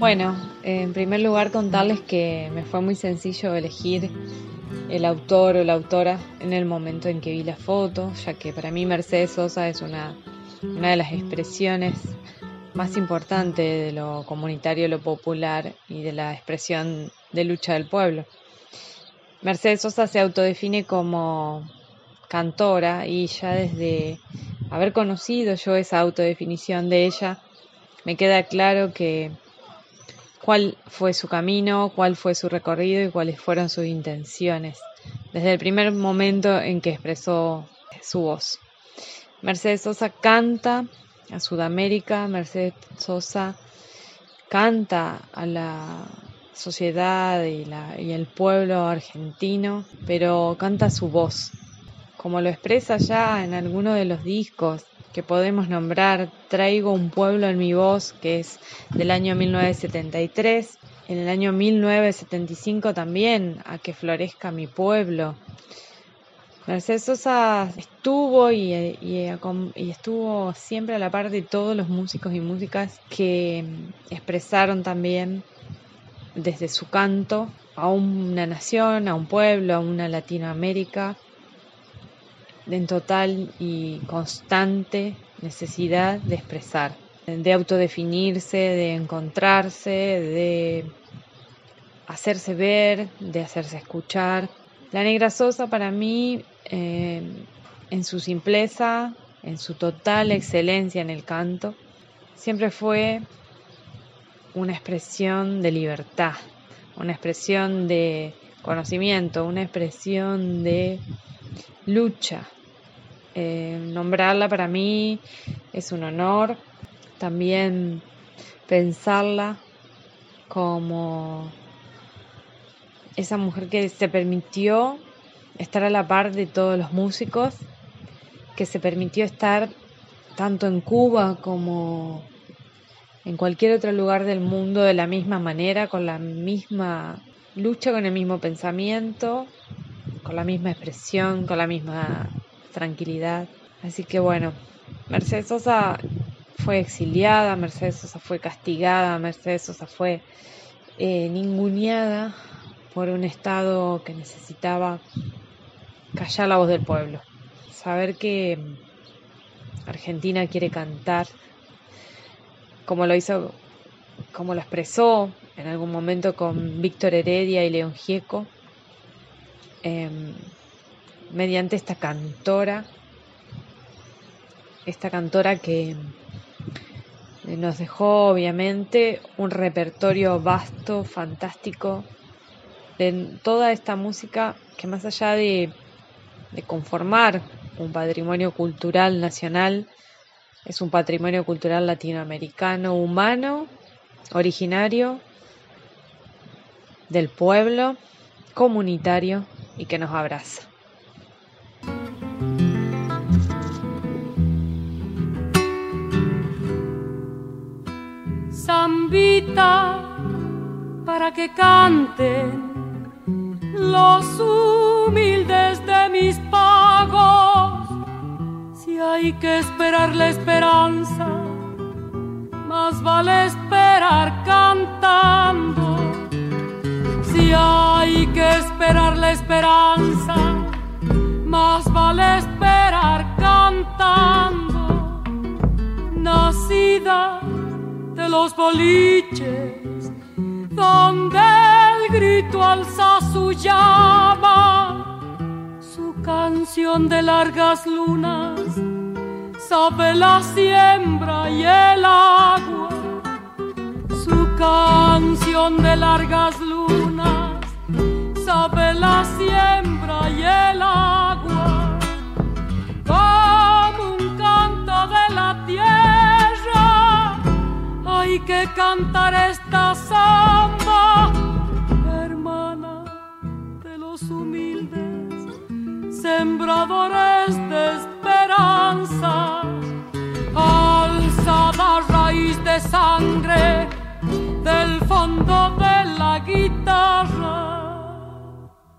Bueno, en primer lugar contarles que me fue muy sencillo elegir el autor o la autora en el momento en que vi la foto, ya que para mí Mercedes Sosa es una, una de las expresiones más importantes de lo comunitario, lo popular y de la expresión de lucha del pueblo. Mercedes Sosa se autodefine como cantora y ya desde haber conocido yo esa autodefinición de ella, me queda claro que cuál fue su camino, cuál fue su recorrido y cuáles fueron sus intenciones desde el primer momento en que expresó su voz. Mercedes Sosa canta a Sudamérica, Mercedes Sosa canta a la sociedad y, el pueblo argentino, pero canta su voz, como lo expresa ya en alguno de los discos que podemos nombrar Traigo un pueblo en mi voz, que es del año 1973, en el año 1975 también, A que florezca mi pueblo. Mercedes Sosa estuvo y, y, estuvo siempre a la par de todos los músicos y músicas que expresaron también desde su canto a una nación, a un pueblo, a una Latinoamérica en total y constante necesidad de expresar, de autodefinirse, de encontrarse, de hacerse ver, de hacerse escuchar. La negra Sosa para mí, eh, en su simpleza, en su total excelencia en el canto, siempre fue una expresión de libertad, una expresión de conocimiento, una expresión de lucha, eh, nombrarla para mí es un honor. También pensarla como esa mujer que se permitió estar a la par de todos los músicos, que se permitió estar tanto en Cuba como en cualquier otro lugar del mundo de la misma manera, con la misma lucha, con el mismo pensamiento, con la misma expresión, con la misma tranquilidad. Así que bueno, Mercedes Sosa fue exiliada, Mercedes Sosa fue castigada, Mercedes Sosa fue eh, ninguneada por un Estado que necesitaba callar la voz del pueblo. Saber que Argentina quiere cantar como lo hizo, como lo expresó en algún momento con Víctor Heredia y León Gieco. Em, mediante esta cantora, esta cantora que nos dejó obviamente un repertorio vasto, fantástico, de toda esta música que más allá de, de conformar un patrimonio cultural nacional, es un patrimonio cultural latinoamericano humano, originario del pueblo, comunitario y que nos abraza. para que canten los humildes de mis pagos. Si hay que esperar la esperanza, más vale esperar vale esperar cantando. Nacida de los boliches, donde el grito alza su llama, su canción de largas lunas, sabe la siembra y el agua, su canción de largas lunas, sabe la siembra y el agua, esta samba, hermana de los humildes, sembradores de esperanza, alzada raíz de sangre del fondo de la guitarra